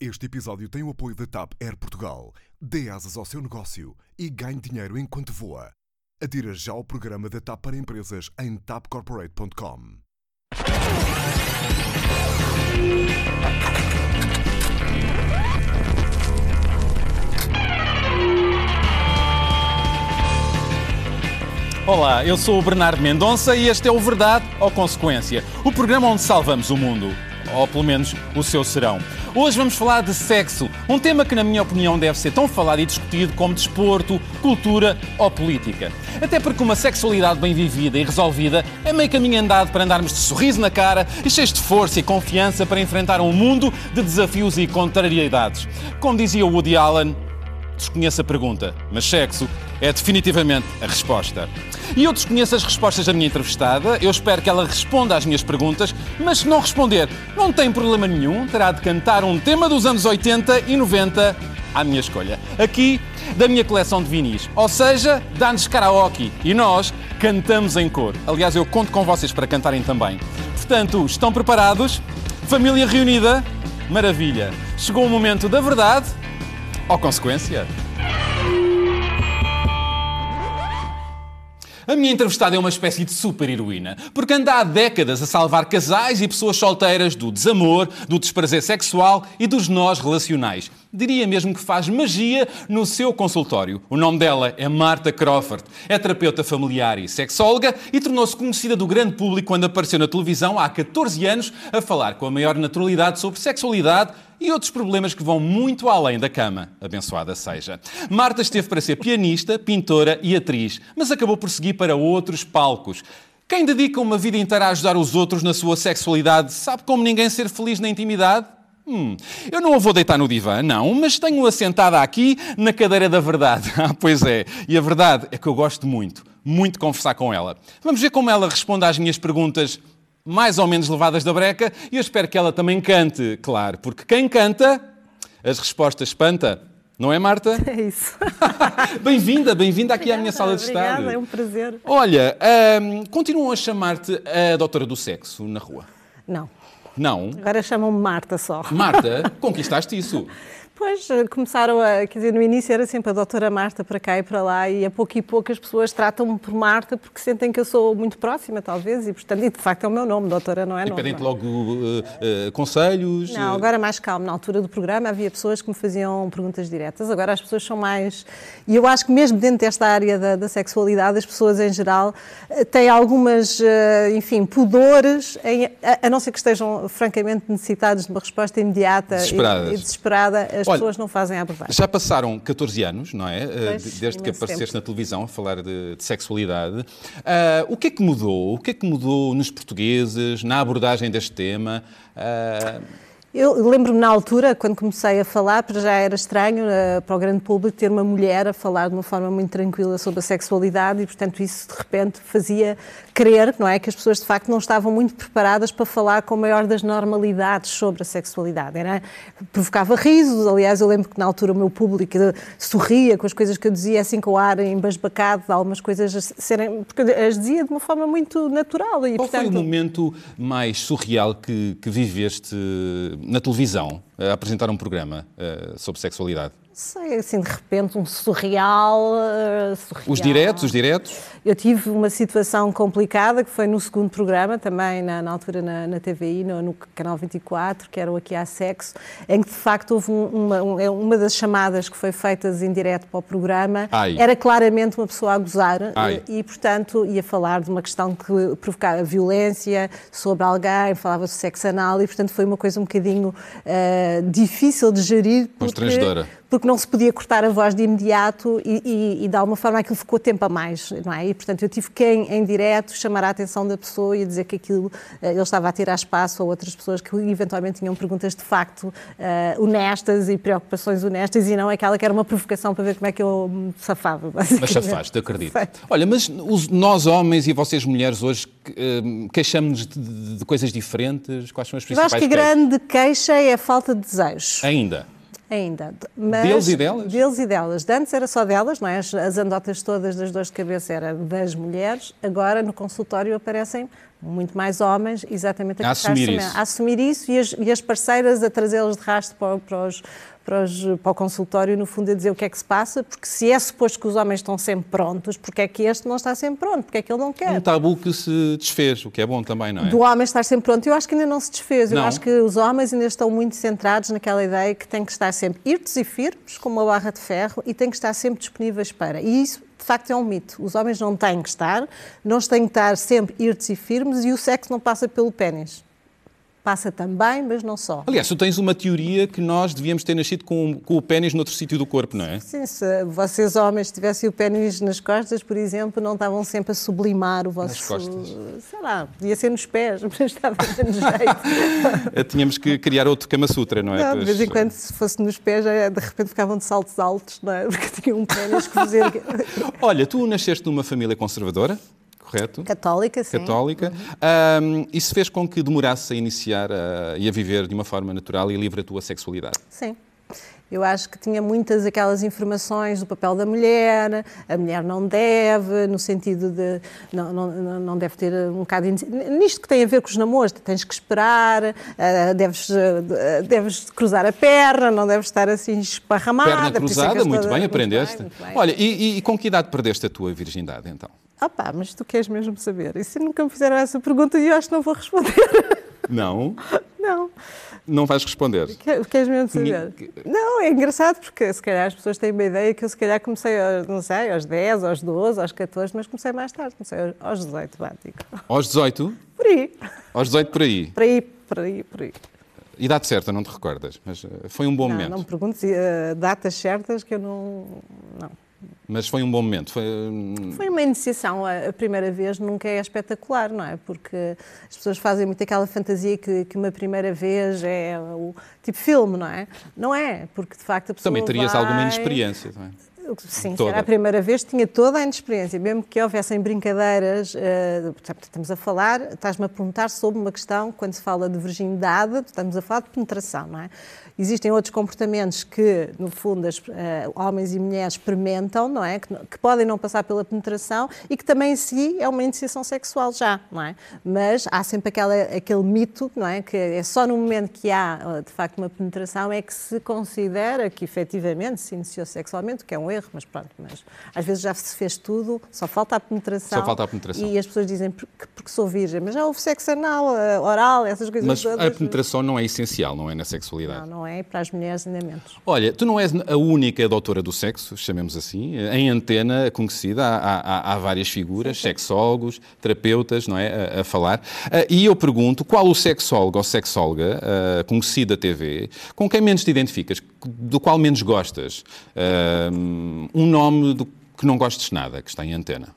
Este episódio tem o apoio da TAP Air Portugal. Dê asas ao seu negócio e ganhe dinheiro enquanto voa. Adira já ao programa da TAP para empresas em tapcorporate.com. Olá, eu sou o Bernardo Mendonça e este é o Verdade ou Consequência, o programa onde salvamos o mundo. Ou pelo menos o seu serão. Hoje vamos falar de sexo, um tema que, na minha opinião, deve ser tão falado e discutido como desporto, cultura ou política. Até porque uma sexualidade bem vivida e resolvida é meio caminho andado para andarmos de sorriso na cara e cheios de força e confiança para enfrentar um mundo de desafios e contrariedades. Como dizia Woody Allen, desconheço a pergunta, mas sexo é definitivamente a resposta. E eu desconheço as respostas da minha entrevistada, eu espero que ela responda às minhas perguntas, mas se não responder, não tem problema nenhum, terá de cantar um tema dos anos 80 e 90 à minha escolha. Aqui, da minha coleção de vinis. Ou seja, dá-nos karaoke e nós cantamos em cor. Aliás, eu conto com vocês para cantarem também. Portanto, estão preparados? Família reunida? Maravilha! Chegou o momento da verdade ou consequência? A minha entrevistada é uma espécie de super-heroína, porque anda há décadas a salvar casais e pessoas solteiras do desamor, do desprazer sexual e dos nós relacionais. Diria mesmo que faz magia no seu consultório. O nome dela é Marta Crawford. É terapeuta familiar e sexóloga e tornou-se conhecida do grande público quando apareceu na televisão há 14 anos a falar com a maior naturalidade sobre sexualidade e outros problemas que vão muito além da cama. Abençoada seja. Marta esteve para ser pianista, pintora e atriz, mas acabou por seguir para outros palcos. Quem dedica uma vida inteira a ajudar os outros na sua sexualidade sabe como ninguém ser feliz na intimidade? Hum, eu não a vou deitar no divã, não, mas tenho-a sentada aqui na cadeira da verdade. Ah, pois é. E a verdade é que eu gosto muito, muito de conversar com ela. Vamos ver como ela responde às minhas perguntas mais ou menos levadas da breca e eu espero que ela também cante, claro, porque quem canta, as respostas espanta. Não é, Marta? É isso. bem-vinda, bem-vinda aqui à minha sala de estar. Obrigada, é um prazer. Olha, hum, continuam a chamar-te a doutora do sexo na rua? Não. Não? Agora chamam-me Marta só. Marta, conquistaste isso. Pois, começaram a. Quer dizer, no início era sempre a doutora Marta para cá e para lá, e a pouco e pouco as pessoas tratam-me por Marta porque sentem que eu sou muito próxima, talvez, e portanto, e de facto é o meu nome, doutora, não é? E pedem-te logo uh, uh, conselhos? Não, agora mais calmo. Na altura do programa havia pessoas que me faziam perguntas diretas, agora as pessoas são mais. E eu acho que mesmo dentro desta área da, da sexualidade, as pessoas em geral eh, têm algumas, enfim, pudores, em, a, a, não ser que estejam francamente necessitados de uma resposta imediata e, e desesperada. As Olha, pessoas não fazem a abordagem. Já passaram 14 anos, não é? Pois, Desde que apareceste tempo. na televisão a falar de, de sexualidade. Uh, o que é que mudou? O que é que mudou nos portugueses, na abordagem deste tema? Uh... Eu lembro-me na altura, quando comecei a falar, para já era estranho uh, para o grande público ter uma mulher a falar de uma forma muito tranquila sobre a sexualidade e, portanto, isso de repente fazia crer, não é, que as pessoas de facto não estavam muito preparadas para falar com a maior das normalidades sobre a sexualidade. Era, provocava risos, aliás, eu lembro que na altura o meu público sorria com as coisas que eu dizia, assim com o ar embasbacado, algumas coisas serem, porque as dizia de uma forma muito natural. E, Qual portanto... foi o momento mais surreal que, que viveste na televisão a apresentar um programa uh, sobre sexualidade? sei, assim, de repente, um surreal, uh, surreal, Os diretos, os diretos? Eu tive uma situação complicada, que foi no segundo programa, também na, na altura na, na TVI, no, no, Canal 24, que era o Aqui Há Sexo, em que, de facto, houve uma, é uma das chamadas que foi feitas em direto para o programa, Ai. era claramente uma pessoa a gozar e, e, portanto, ia falar de uma questão que provocava violência sobre alguém, falava de sexo anal, e, portanto, foi uma coisa um bocadinho uh, difícil de gerir. Constrangedora. Porque não se podia cortar a voz de imediato e, e, e de alguma forma aquilo ficou tempo a mais, não é? E portanto eu tive que em, em direto chamar a atenção da pessoa e dizer que aquilo eh, ele estava a tirar espaço a outras pessoas que eventualmente tinham perguntas de facto uh, honestas e preocupações honestas e não aquela que era uma provocação para ver como é que eu me safava. Mas safaste, acredito. Sei. Olha, mas os, nós homens e vocês mulheres hoje uh, queixamos-nos de, de, coisas diferentes? Quais são as principais Eu acho que a grande queixa é a falta de desejos. Ainda? Ainda. Mas deles e delas? Deles e delas. De antes era só delas, não é? As, as andotas todas das dores de cabeça eram das mulheres. Agora, no consultório, aparecem muito mais homens, exatamente A acreditar assumir isso. a assumir isso e as, e as parceiras a trazê-los de rastro para, para os- para os- para o consultório, no fundo, a dizer o que é que se passa, porque se é suposto que os homens estão sempre prontos, porque é que este não está sempre pronto, porque é que ele não quer. Um tabu que se desfez, o que é bom também, não é? Do homem estar sempre pronto, eu acho que ainda não se desfez. Eu Não. acho que os homens ainda estão muito centrados naquela ideia que têm que estar sempre irtos e firmes, como uma barra de ferro, e têm que estar sempre disponíveis para. E isso, de facto, é um mito. Os homens não têm que estar, não têm que estar sempre irtos e firmes, e o sexo não passa pelo pênis. Passa também, mas não só. Aliás, tu tens uma teoria que nós devíamos ter nascido com, com o pênis noutro sítio do corpo, não é? Sim, se vocês homens tivessem o pênis nas costas, por exemplo, não estavam sempre a sublimar o vosso... Nas costas. Sei lá, podia ser nos pés, mas estava menos jeito. Eh, Tínhamos que criar outro Kama Sutra, não é? Não, de vez em quando, se fosse nos pés, já, de repente ficavam de saltos altos, não é? Porque tinham um pênis que fazer... Olha, tu nasceste numa família conservadora, correto? Católica, sim. Católica. Ahm, isso fez com que demorasse a iniciar ah, e a viver de uma forma natural e livre a tua sexualidade. Sim. Eu acho que tinha muitas aquelas informações do papel da mulher, a mulher não deve, no sentido de não, não, não- deve ter um bocado. de- Nisto que tem a ver com os namoros, tens que esperar, ah, deves, ah, deves cruzar a perna, não deves estar assim esparramada. Perna é cruzada, muito bem, muito aprendeste. muito bem. Olha, e, e com que idade perdeste a tua virgindade, então? Ah pá, mas tu queres mesmo saber? E se nunca me fizeram essa pergunta eu acho que não vou responder. Não? não. Não vais responder. Que- Queres mesmo saber? Que- Não, é engraçado porque se calhar as pessoas têm uma ideia que eu se calhar comecei, não sei, aos 10, aos 12, aos 14, mas comecei mais tarde, comecei aos- aos 18, vá, digo. Aos 18? Por aí, Aos 18 por aí. por aí, por aí, por aí. Idade certa, não te recordas, mas eh, foi um bom Não, momento. não me perguntes eh, datas certas que eu não... Não. Mas foi um bom momento. Foi, hum, Foi uma iniciação, a, primeira vez nunca é espetacular, não é? Porque as pessoas fazem muito aquela fantasia que, que uma primeira vez é o tipo filme, não é? Não é, porque de facto a pessoa também terias vai... alguma inexperiência, não é? Sim, Toda. era a primeira vez, tinha toda a inexperiência. Mesmo que houvessem brincadeiras, portanto, estamos a falar, estás-me a perguntar sobre uma questão, quando se fala de virgindade, estamos a falar de penetração, não é? Existem outros comportamentos que, no fundo, as, eh, homens e mulheres experimentam, não é? Que, que podem não passar pela penetração e que também em si é uma iniciação sexual já, não é? Mas há sempre aquela, aquele mito, não é? Que é só no momento que há, eh, de facto, uma penetração é que se considera que efetivamente se iniciou sexualmente, que é um erro, mas pronto, mas às vezes já se fez tudo, só falta a penetração. Só falta a penetração. E as pessoas dizem porque, porque sou virgem, mas já houve sexo anal, eh, oral, essas coisas Mas todas. a penetração não é essencial, não é na sexualidade. Não, não é, e para as mulheres ainda menos. Olha, tu não és a única doutora do sexo, chamemos assim, em antena conhecida, há, há- há várias figuras, sexólogos, terapeutas, não é, a, a falar. Ah, e eu pergunto, qual o sexólogo ou sexóloga ah, conhecido da TV, com quem menos te identificas, do qual menos gostas? Ah, um nome do que não gostes nada, que está em antena.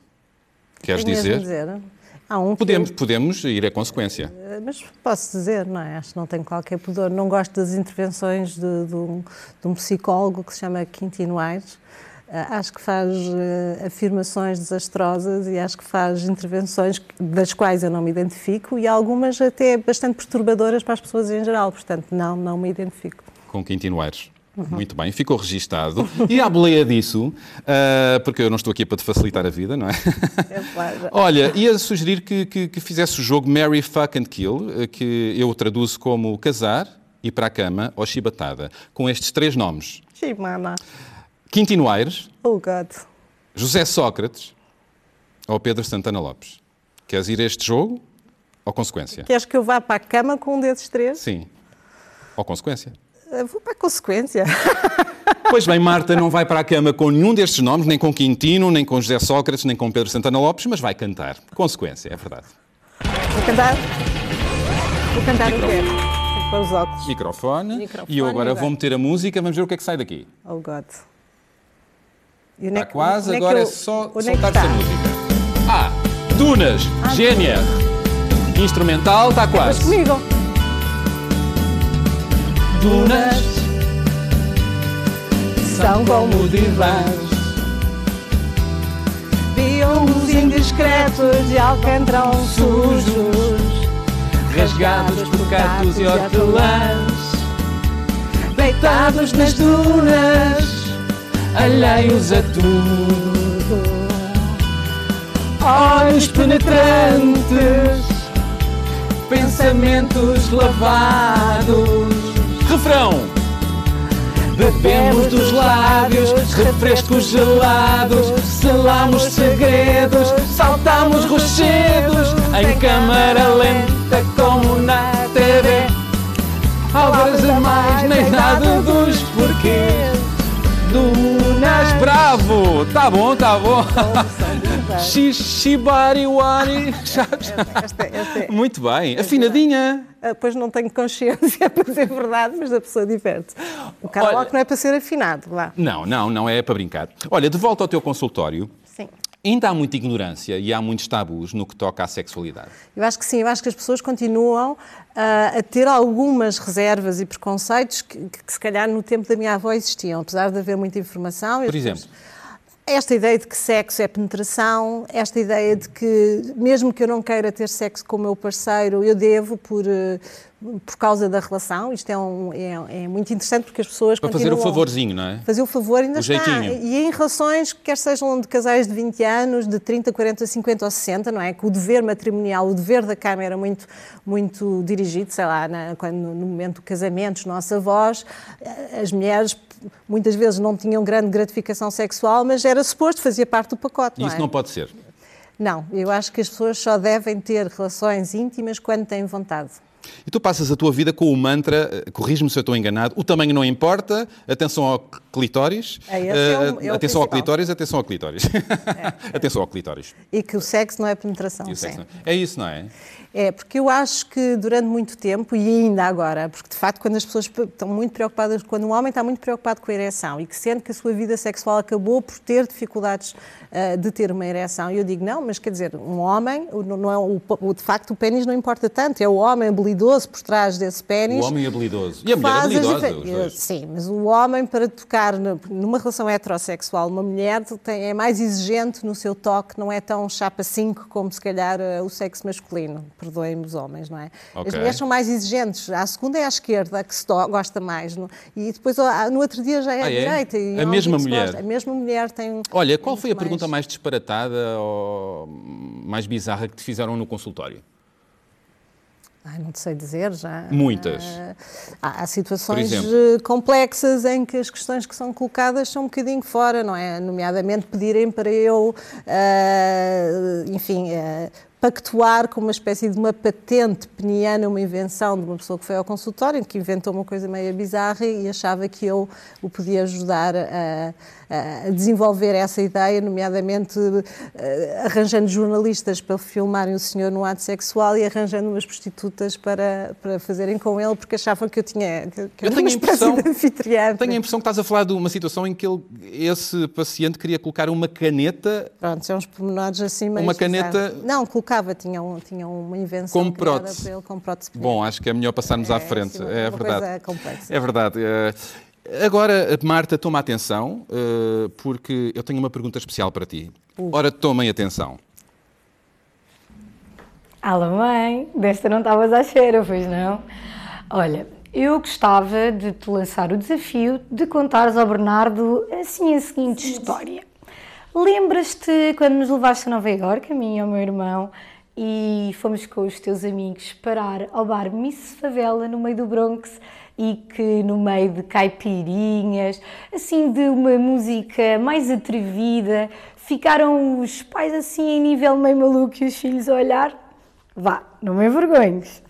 Queres Tenho dizer? dizer. Há um que Podemos, eu- podemos ir à consequência. Eh, Mas posso dizer, não é? Acho que não tenho qualquer pudor. Não gosto das intervenções de, de um, de um psicólogo que se chama Quintino Aires. Eh, Acho que faz eh, afirmações desastrosas e acho que faz intervenções que- das quais eu não me identifico e algumas até bastante perturbadoras para as pessoas em geral. Portanto, não, não me identifico. Com Quintino Aires. Muito bem, ficou registado. E à boleia disso, ah, porque eu não estou aqui para te facilitar a vida, não é? pá, já. Olha, ia sugerir que, que, que fizesse o jogo Marry, Fuck and Kill, eh, que eu traduzo como casar, ir para a cama ou chibatada, com estes três nomes. Chimana. Quintino Aires, Oh, God. José Sócrates ou Pedro Santana Lopes. Queres ir a este jogo ou consequência? Queres que eu vá para a cama com um desses três? Sim. Ou consequência. Vou para a consequência. Pois bem, Marta não vai para a cama com nenhum destes nomes, nem com Quintino, nem com José Sócrates, nem com Pedro Santana Lopes, mas vai cantar. Consequência, é verdade. Vou cantar. Vou cantar o quê? Pôr os óculos. Microfone. Microfone, e eu agora vou meter a música, vamos ver o que é que sai daqui. Oh, God. E Está é que- quase, que agora é eu- só onde é soltar essa está? música. Ah, Dunas, GNR. Instrumental, está quase. comigo. Dunas São como divãs. Biomos indiscretos de alcantrão sujos. rasgados por cactos e hortelãs. Deitados nas dunas. Alheios a tudo. Olhos penetrantes. pensamentos lavados. Refrão! Bebemos dos lábios, refrescos gelados, selamos segredos, saltamos rochedos, em câmara lenta como na TV. Algas a mais, nem nada dos porquês. Dunas, bravo! Tá bom, tá bom. Shibari Wari. Esta, esta é- Muito bem, afinadinha. Ah, Pois não tenho consciência para dizer verdade, mas a pessoa diverte. O karaoke não é para ser afinado, lá. Não, não, não é para brincar. Olha, de volta ao teu consultório, Sim. ainda há muita ignorância e há muitos tabus no que toca à sexualidade. Eu acho que sim, eu acho que as pessoas continuam ah, a ter algumas reservas e preconceitos que, que se calhar no tempo da minha avó existiam, apesar de haver muita informação. Por exemplo? pessoas- Esta ideia de que sexo é penetração, esta ideia de que, mesmo que eu não queira ter sexo com o meu parceiro, eu devo por, eh, por causa da relação. Isto é, um- é- é muito interessante porque as pessoas Para fazer o favorzinho, não é? fazer o favor ainda O está. jeitinho. E em relações, quer sejam de casais de 20 anos, de 30, 40, 50 ou 60, não é? Que o dever matrimonial, o dever da cama era muito, muito dirigido, sei lá, na- quando, no momento do casamento, os nossos avós, eh, as mulheres muitas vezes não tinham grande gratificação sexual, mas era suposto, fazia parte do pacote, E não isso é? não pode ser. Não, eu acho que as pessoas só devem ter relações íntimas quando têm vontade. E tu passas a tua vida com o mantra, eh, corrige-me se eu estou enganado, o tamanho não importa, atenção ao clitóris. É, esse é o- eh, é o atenção ao principal. clitóris, atenção ao clitóris. atenção ao clitóris. E que o sexo não é penetração, não- É isso, não é? É, porque eu acho que durante muito tempo, e ainda agora, porque de facto, quando as pessoas estão muito preocupadas, quando um homem está muito preocupado com a ereção e que sente que a sua vida sexual acabou por ter dificuldades ah, de ter uma ereção, eu digo não, mas quer dizer, um homem, não é, o, o- de facto, o pênis não importa tanto, é o homem habilidoso por trás desse pênis. O homem habilidoso. E a mulher habilidosa, Eu-. Sim, mas o homem, para tocar numa relação heterossexual, uma mulher tem- é mais exigente no seu toque, não é tão chapa 5 como se calhar eh, o sexo masculino. Perdoem-me os homens, não é? Ok. As mulheres são mais exigentes. À segunda é à esquerda, a que se gosta mais. no- E depois no outro dia já é à Ah, é? direita. e A se mulher? gosta. A mesma mulher tem. Olha, qual foi a muito pergunta mais disparatada ou mais bizarra que te fizeram no consultório? Ai, não te sei dizer já. Muitas. Ah, Há, há situações eh, complexas em que as questões que são colocadas são um bocadinho fora, não é? Nomeadamente pedirem para eu, ah, enfim, ah, pactuar com uma espécie de uma patente peniana, uma invenção de uma pessoa que foi ao consultório, que inventou uma coisa meio bizarra e achava que eu o podia ajudar a, a desenvolver essa ideia, nomeadamente eh, arranjando jornalistas para filmarem o senhor no ato sexual e arranjando umas prostitutas para, para fazerem com ele, porque achavam que eu tinha que, que Eu tenho uma impressão- de anfitriã. Tenho a impressão que estás a falar de uma situação em que ele- esse paciente queria colocar uma caneta Pronto, são uns pormenores assim Uma caneta-. Não, colocava, tinha, um, tinha uma invenção Como criada prótese. por ele com prótese. Bom, acho que é melhor passarmos à É, frente. sim, é uma verdade. coisa complexa. É verdade. Agora, Marta, toma atenção, eh, porque eu tenho uma pergunta especial para ti. Ora, tomem atenção. Alô, mãe, desta não estavas à cheira, pois não? Olha, eu gostava de te lançar o desafio de contares ao Bernardo assim a seguinte história. Lembras-te quando nos levaste a Nova Iorque, a mim e ao meu irmão, e fomos com os teus amigos parar ao bar Miss Favela no meio do Bronx e que no meio de caipirinhas, assim de uma música mais atrevida, ficaram os pais assim em nível meio maluco e os filhos a olhar? Vá, não me envergonhes.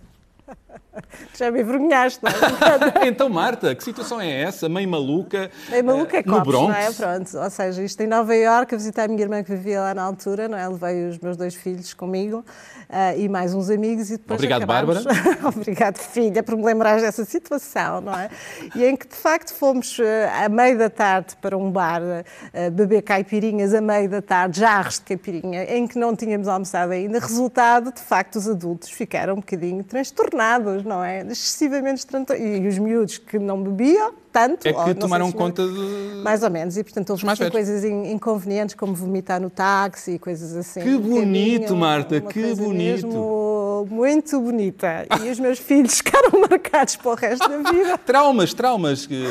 Já me envergonhaste, não é? então, Marta, que situação é essa? Meio maluca? É maluca é eh, copos, Bronx? não é? Pronto, ou seja, isto em Nova Iorque, a visitar a minha irmã que vivia lá na altura, não é? Levei os meus dois filhos comigo ah, e mais uns amigos e depois Obrigado, acabámos... Obrigado, filha, por me lembrares dessa situação, não é? E em que, de facto, fomos ah, à meio da tarde para um bar ah, beber caipirinhas à meio da tarde, jarros de caipirinha, em que não tínhamos almoçado ainda. Resultado, de facto, os adultos ficaram um bocadinho transtornados, não é? Excessivamente transtornados. E os miúdos que não bebiam tanto... É ou não que sei tomaram se- conta de... mais ou menos, e portanto assim, velhos. coisas in- inconvenientes como vomitar no táxi e coisas assim. Que bonito, bocadinho, Marta, que bonito. Mesmo muito bonita e os meus filhos ficaram marcados para o resto da vida. Traumas, traumas que,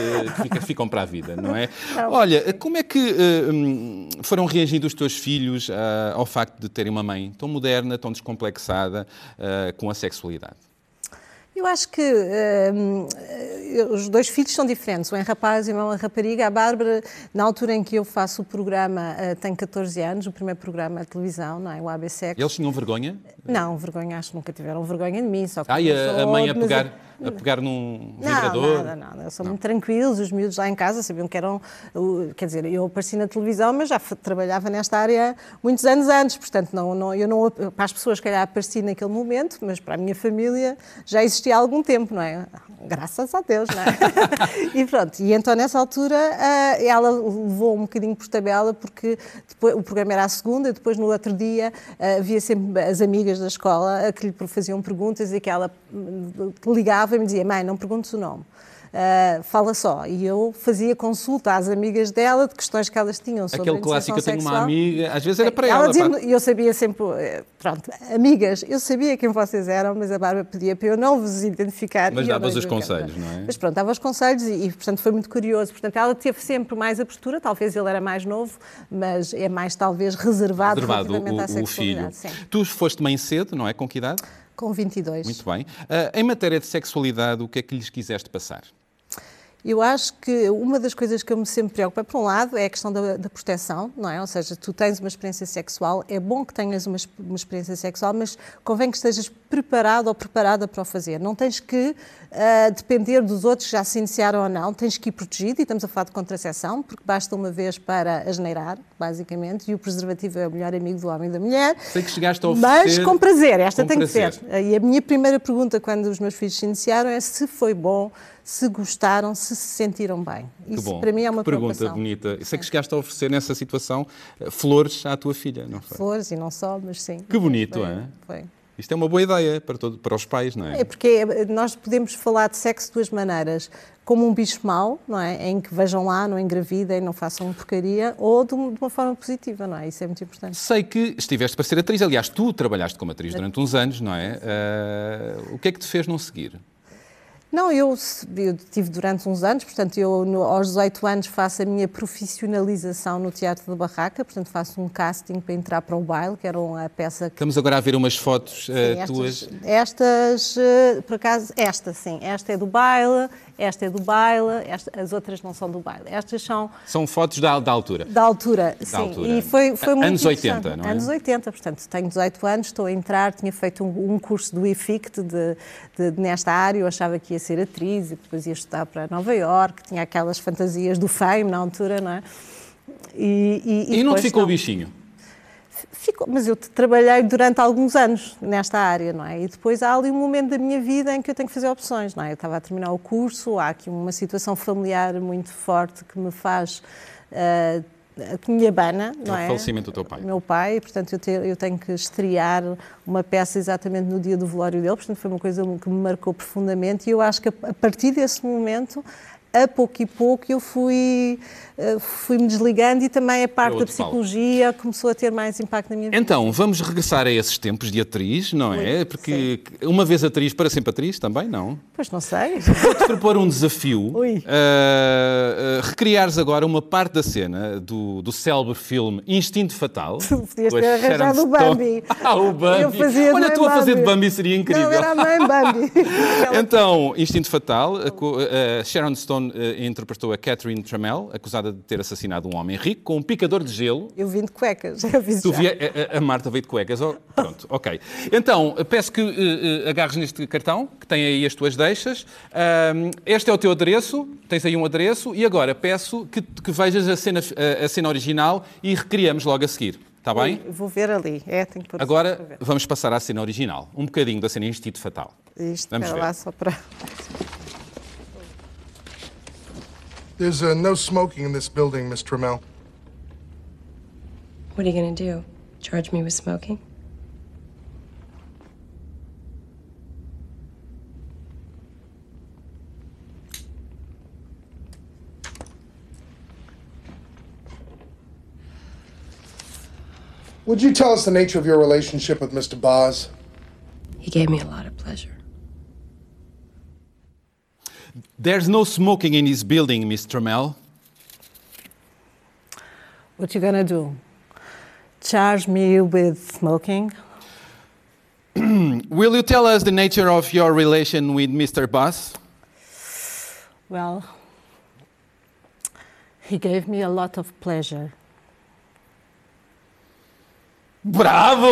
que ficam para a vida, não é? Olha, como é que uh, foram reagindo os teus filhos uh, ao facto de terem uma mãe tão moderna, tão descomplexada uh, com a sexualidade? Eu acho que uh, os dois filhos são diferentes, um é rapaz e uma é rapariga. A Bárbara, na altura em que eu faço o programa, uh, tem 14 anos, o primeiro programa de televisão, não é? O ABC. Eles tinham vergonha? Não, vergonha, acho que nunca tiveram vergonha de mim. Só que ah, e a, a mãe a pegar, a pegar num não, vibrador? Nada, nada, Eles são não. muito tranquilos, os miúdos lá em casa sabiam que eram. Quer dizer, eu apareci na televisão, mas já trabalhava nesta área muitos anos antes, portanto, não, não, eu não. Para as pessoas, que calhar, apareci naquele momento, mas para a minha família já existia há algum tempo, não é? Graças a Deus, não é? e pronto, e então nessa altura eh, ela levou um bocadinho por tabela, porque depois, o programa era à segunda, e depois no outro dia eh, havia sempre as amigas da escola que lhe faziam perguntas e que ela hum, ligava e me dizia: Mãe, não perguntes o nome uh, fala só. E eu fazia consulta às amigas dela de questões que elas tinham sobre Aquele a clássico, eu tenho sexual. uma amiga, às vezes era para ela. ela e eu sabia sempre, eh, pronto, amigas, eu sabia quem vocês eram, mas a Bárbara pedia para eu não vos identificar. Mas davas os conselhos, não é? Mas pronto, dava os conselhos e, e, portanto, foi muito curioso. Portanto, ela teve sempre mais abertura, talvez ele era mais novo, mas é mais, talvez, reservado, reservado relativamente o, à sexualidade. O filho. Sim. Tu foste mãe cedo, não é? Com que idade? Com 22. Muito bem. Uh, em matéria de sexualidade, o que é que lhes quiseste passar? Eu acho que uma das coisas que eu me sempre preocupo, por um lado, é a questão da, da, proteção, não é? Ou seja, tu tens uma experiência sexual, é bom que tenhas uma, uma, experiência sexual, mas convém que estejas preparado ou preparada para o fazer. Não tens que uh, depender dos outros que já se iniciaram ou não, tens que ir protegido, e estamos a falar de contracepção, porque basta uma vez para asneirar, basicamente, e o preservativo é o melhor amigo do homem e da mulher. Sei que chegaste a oferecer... Mas com prazer, esta com tem prazer. que ser. E a minha primeira pergunta, quando os meus filhos se iniciaram, é se foi bom se gostaram, se se sentiram bem. Isso bom. para mim é uma pergunta bonita. Sei que chegaste a oferecer nessa situação eh, flores à tua filha, não foi? Flores e não só, mas sim. Que bonito, foi, é? Foi. Isto é uma boa ideia para, todo, para os pais, não é? É porque nós podemos falar de sexo de duas maneiras. Como um bicho mau, não é? Em que vejam lá, não engravidem, não façam porcaria, ou de uma forma positiva, não é? Isso é muito importante. Sei que estiveste para ser atriz. Aliás, tu trabalhaste como atriz durante uns anos, não é? Uh, o que é que te fez não seguir? Não, eu, eu tive durante uns anos, portanto, eu no, aos 18 anos faço a minha profissionalização no Teatro da Barraca, portanto, faço um casting para entrar para o baile, que era uma peça que... Estamos agora a ver umas fotos sim, uh, estas, tuas. Estas, uh, por acaso, esta sim, esta é do baile, esta é do baile, esta, as outras não são do baile. Estas são... São fotos da, da altura. Da altura, da sim. Altura. E foi, foi muito Anos 80, não é? Anos 80, portanto, tenho 18 anos, estou a entrar, tinha feito um, um curso do IFICT de, de, de, nesta área, eu achava que ia ser atriz e depois ia estudar para Nova Iorque, tinha aquelas fantasias do fame na altura, não é? E, e, e, e não te ficou não. o bichinho? Ficou, mas eu trabalhei durante alguns anos nesta área, não é? E depois há ali um momento da minha vida em que eu tenho que fazer opções, não é? Eu estava a terminar o curso, há aqui uma situação familiar muito forte que me faz. Uh, que me abana, não é? O falecimento do teu pai. Meu pai, portanto, eu, te, eu, tenho que estrear uma peça exatamente no dia do velório dele, portanto, foi uma coisa que me marcou profundamente e eu acho que a partir desse momento, a pouco e pouco, eu fui fui-me desligando e também a parte da psicologia começou a ter mais impacto na minha vida. Então, vamos regressar a esses tempos de atriz, não é? Porque sim. uma vez atriz, para sempre atriz também, não? Pois não sei. Vou-te propor um desafio. Ui. Uh, uh, recriares agora uma parte da cena do, do célebre filme Instinto Fatal. Tu podias ter arranjado o Bambi. ah, o Bambi. Eu fazia Olha, tu a fazer de Bambi seria incrível. Não, era a mãe Bambi. então, Instinto Fatal, a, a Sharon Stone interpretou a Catherine Trammell, acusada de ter assassinado um homem rico com um picador de gelo. Eu vim de cuecas, já vi Tu via, a, a, Marta veio de cuecas. Oh, pronto, ok. Então, peço que uh, agarres neste cartão, que tem aí as tuas deixas. Um, este é o teu adereço, tens aí um adereço, e agora peço que, que vejas a cena, a, a cena original e recriamos logo a seguir. Está bem? Vou ver ali. É, tenho que Agora vamos passar à cena original. Um bocadinho da cena Instinto Fatal. Isto, vamos ver. lá só para... There's uh, no smoking in this building, Miss Trammell. What are you going to do? Charge me with smoking? Would you tell us the nature of your relationship with Mr. Boz? He He gave me a lot of pleasure. There's no smoking in this building, Miss Trammell. What you gonna do? Charge me with smoking? Will you tell us the nature of your relation with Mr. Bass? Well, he gave me a lot of pleasure. Bravo!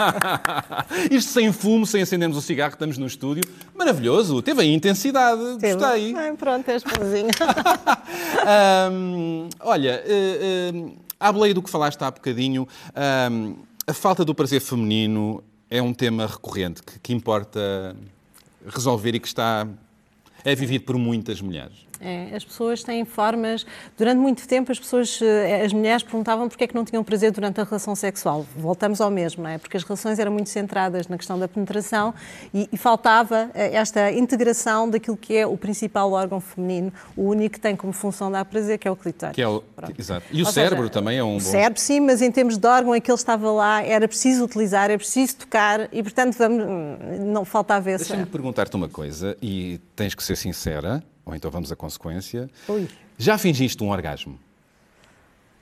Isto sem fumo, sem acendermos o cigarro, estamos no estúdio. Maravilhoso, teve aí intensidade, gostei. Ai, pronto, és bonzinho. Ahm, olha, uh, uh, à boleia do que falaste há bocadinho, ahm, a falta do prazer feminino é um tema recorrente que, que importa resolver e que está é vivido por muitas mulheres. É, as pessoas têm formas. Durante muito tempo, as pessoas, eh, as mulheres perguntavam porque é que não tinham prazer durante a relação sexual. Voltamos ao mesmo, não é? Porque as relações eram muito centradas na questão da penetração e, e faltava eh, esta integração daquilo que é o principal órgão feminino, o único que tem como função dar prazer, que é o clitóris. Que é o, exato. E o Ou cérebro seja, também é um O bom. cérebro, sim, mas em termos de órgão, aquele estava lá, era preciso utilizar, era preciso tocar e, portanto, vamos, não faltava esse. Deixa-me perguntar-te uma coisa e tens que ser sincera, ou então vamos à consequência. Ui. Já fingiste um orgasmo?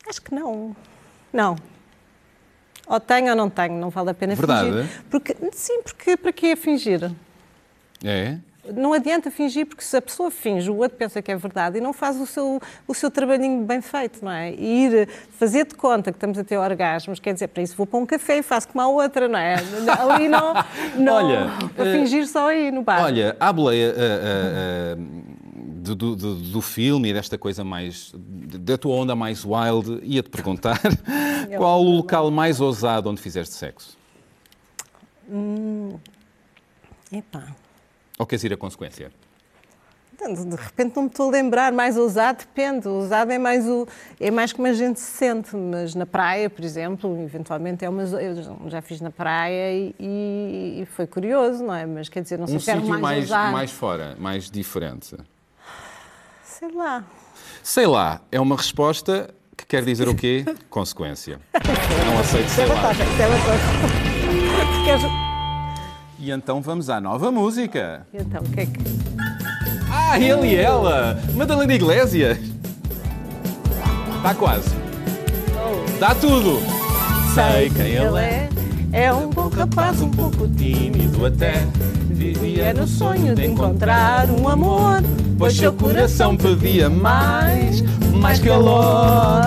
Acho que não. Não. Ou tenho ou não tenho, não vale a pena Verdade? fingir. Porque, sim, porque para que fingir? É? Não adianta fingir, porque se a pessoa finge, o outro pensa que é verdade e não faz o seu, o seu trabalhinho bem feito, não é? E ir fazer de conta que estamos a ter orgasmos, quer dizer, para isso vou para um café e faço como a outra, não é? Ali não. não Olha, para eh, fingir só aí no bar. Olha, à boleia ah, ah, ah, do, do- do- filme e desta coisa mais. da tua onda mais wild, ia-te perguntar qual o local mais ousado onde fizeste sexo? Epá. Ou queres ir à consequência? De repente não me estou a lembrar, mais ousado depende. Ousado é mais, o, é mais como a gente se sente, mas na praia, por exemplo, eventualmente é uma. Eu já fiz na praia e, e- foi curioso, não é? Mas quer dizer, não sei Um se sítio mais, mais, ousado. mais fora, mais diferente. Sei lá. Sei lá, é uma resposta que quer dizer o quê? Consequência. Não aceito sei lá. É E então vamos à nova música. Então, o que é que. Ah, ele e ela! Madalena Iglesias! Está quase. Dá tudo! Sei quem ele é. É um bom rapaz, um pouco tímido até. Vivia no sonho de encontrar um amor, Pois seu coração pedia mais, mais calor.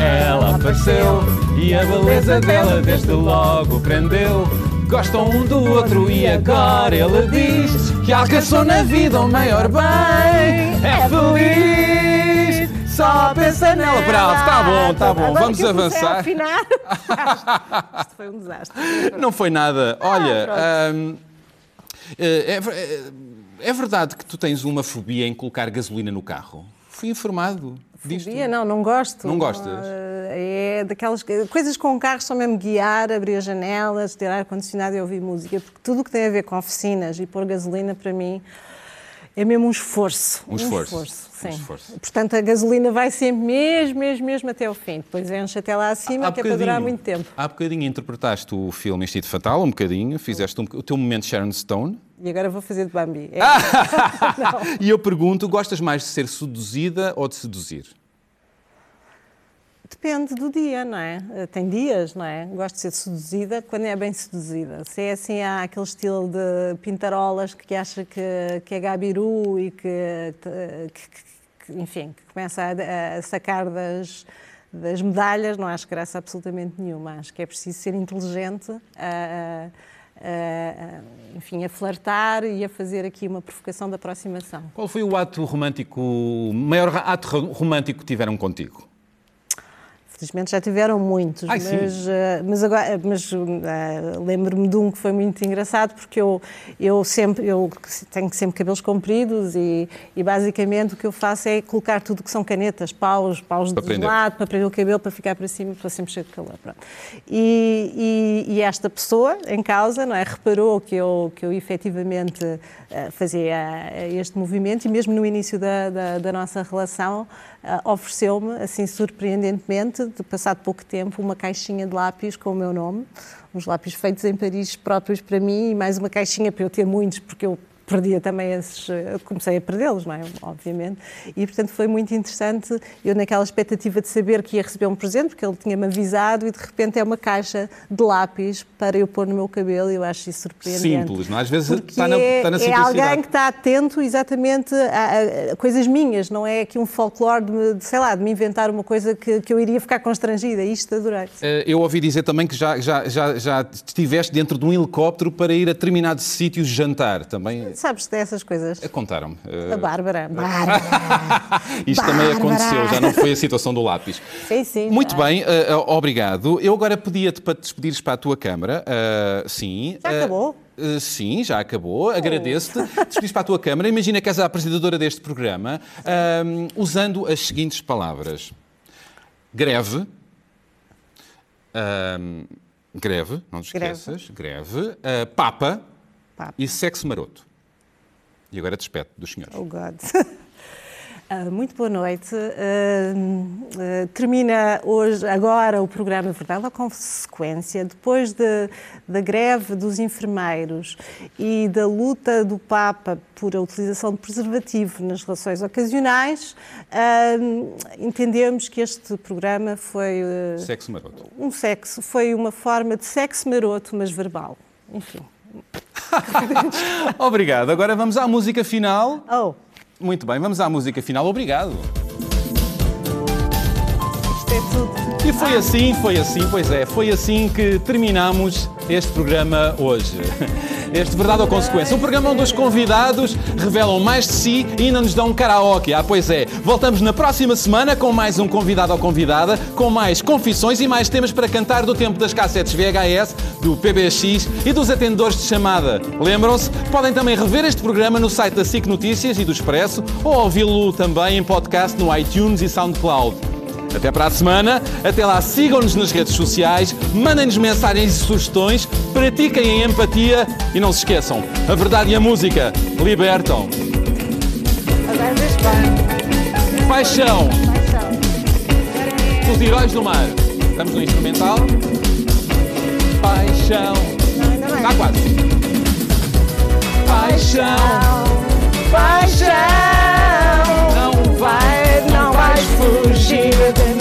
Ela apareceu e a beleza dela desde logo prendeu. Gostam um do outro e agora ele diz que alcançou na vida o maior bem. É feliz, só pensa nela. Bravo, tá bom, tá bom, Agora vamos avançar. afinar. Isto foi um desastre. Não foi nada. Olha, pronto. Hum, é, é é- verdade que tu tens uma fobia em colocar gasolina no carro? Fui informado disto. Fobia, não, não gosto. Não gostas? É daquelas coisas com carros só mesmo guiar, abrir as janelas, ter ar-condicionado e ouvir música, porque tudo o que tem a ver com oficinas e pôr gasolina, para mim, é mesmo um esforço. Um esforço. Um sim. esforço. Portanto, a gasolina vai sempre mesmo, mesmo, mesmo até ao fim. Depois enche até lá acima, que é para durar muito tempo. Há bocadinho interpretaste o filme Instinto Fatal, um bocadinho, fizeste um- o teu momento Sharon Stone. E agora vou fazer de Bambi. É, E eu pergunto, gostas mais de ser seduzida ou de seduzir? Depende do dia, não é? Eh, Tem dias, não é? Gosto de ser seduzida quando é bem seduzida. Se é assim, há aquele estilo de pintarolas que acha que, que é gabiru e que, que- que- enfim, que começa a, a sacar das, das medalhas, não acho graça absolutamente nenhuma. Acho que é preciso ser inteligente, a, a- a- enfim, a flertar e a fazer aqui uma provocação de aproximação. Qual foi o ato romântico, o maior ato ro- romântico que tiveram contigo? Felizmente já tiveram muitos, Ai, mas, eh, mas, agora, mas eh, lembro-me de um que foi muito engraçado porque eu, eu sempre eu tenho sempre cabelos compridos e, e basicamente o que eu faço é colocar tudo que são canetas, paus, paus Para de prender. lado, para prender o cabelo, para ficar para cima, para sempre cheio de calor. E, e- e esta pessoa em causa não é, reparou que eu, que eu efetivamente eh, fazia eh, este movimento e mesmo no início da, da, da nossa relação eh, ofereceu-me, assim surpreendentemente, de passado pouco tempo, uma caixinha de lápis com o meu nome, uns lápis feitos em Paris próprios para mim e mais uma caixinha para eu ter muitos, porque eu perdia também esses, eh, comecei a perdê-los, não é? Obviamente. E, portanto, foi muito interessante. Eu, naquela expectativa de saber que ia receber um presente, porque ele tinha-me avisado, e de repente é uma caixa de lápis para eu pôr no meu cabelo, e eu acho isso surpreendente. Simples, não é? Às vezes Porque está na, está na é simplicidade. alguém que está atento exatamente a, a- a coisas minhas, não é aqui um folclore de, de, sei lá, de me inventar uma coisa que, que eu iria ficar constrangida. Isto adorei. Eh, Eu ouvi dizer também que já, já, já, já estiveste dentro de um helicóptero para ir a determinados sítios jantar. Também Sabes dessas coisas? eh, contaram-me. Eh, A Bárbara. Bárbara. Isto também Bárbara. aconteceu, já não foi a situação do lápis. Sim, sim, Muito bem, eh, eh, obrigado. Eu agora pedia-te para te despedires para a tua câmara. eh, sim. Já Eh, acabou? eh, sim, já acabou. Agradeço-te. Despedires para a tua câmara. Imagina que és a apresentadora deste programa, usando as seguintes palavras: greve. greve, não te Greve. esqueças. Greve. ah, papa, Papa. e sexo maroto. E agora despede dos senhores. Oh, God. Ah, muito boa noite. Ah, ah, termina hoje, agora, o programa Verdade ou Consequência. Depois de- da greve dos enfermeiros e da luta do Papa por a utilização de preservativo nas relações ocasionais, entendemos que este programa foi Sexo maroto. um sexo, foi uma forma de sexo maroto, mas verbal. Enfim. Obrigado. Agora vamos à música final. Oh, Muito bem, vamos à música final. Obrigado. isto é tudo. E foi assim, foi assim, pois é, foi assim que terminamos este programa hoje. Este Verdade ou Consequência. Um programa onde os convidados revelam mais de si e ainda nos dão um karaoke. Ah, pois é. Voltamos na próxima semana com mais um convidado ou convidada, com mais confissões e mais temas para cantar do tempo das cassetes VHS, do PBX e dos atendedores de chamada. Lembram-se? Podem também rever este programa no site da SIC Notícias e do Expresso ou ouvi-lo também em podcast no iTunes e SoundCloud. Até para a semana. Até lá, sigam-nos nas redes sociais, mandem-nos mensagens e sugestões, pratiquem a empatia e não se esqueçam, a verdade e a música libertam. Paixão dos heróis do mar. Estamos no instrumental. Paixão. Está quase. Paixão. Paixão. she was in